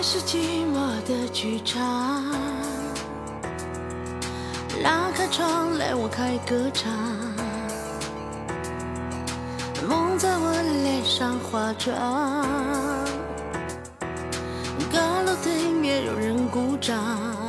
是寂寞的剧场，拉开窗帘，我开歌唱，梦在我脸上化妆，阁楼对面有人鼓掌。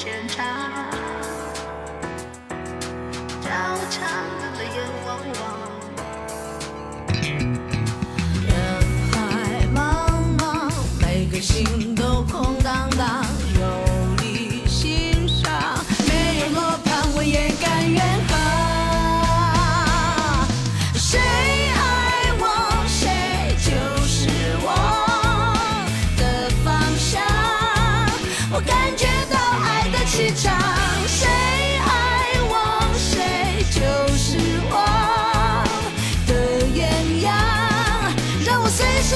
现场，照常的眼汪汪。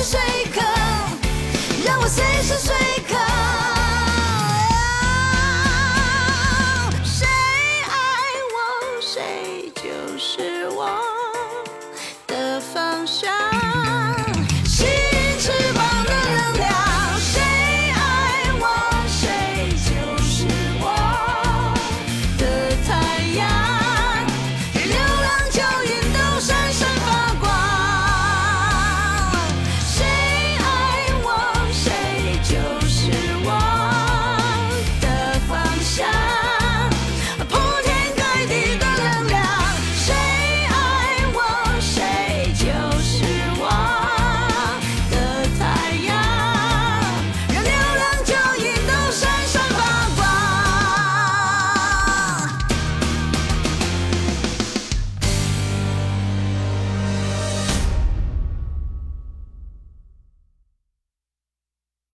随刻，让我随时随刻。谁爱我，谁就是我的方向。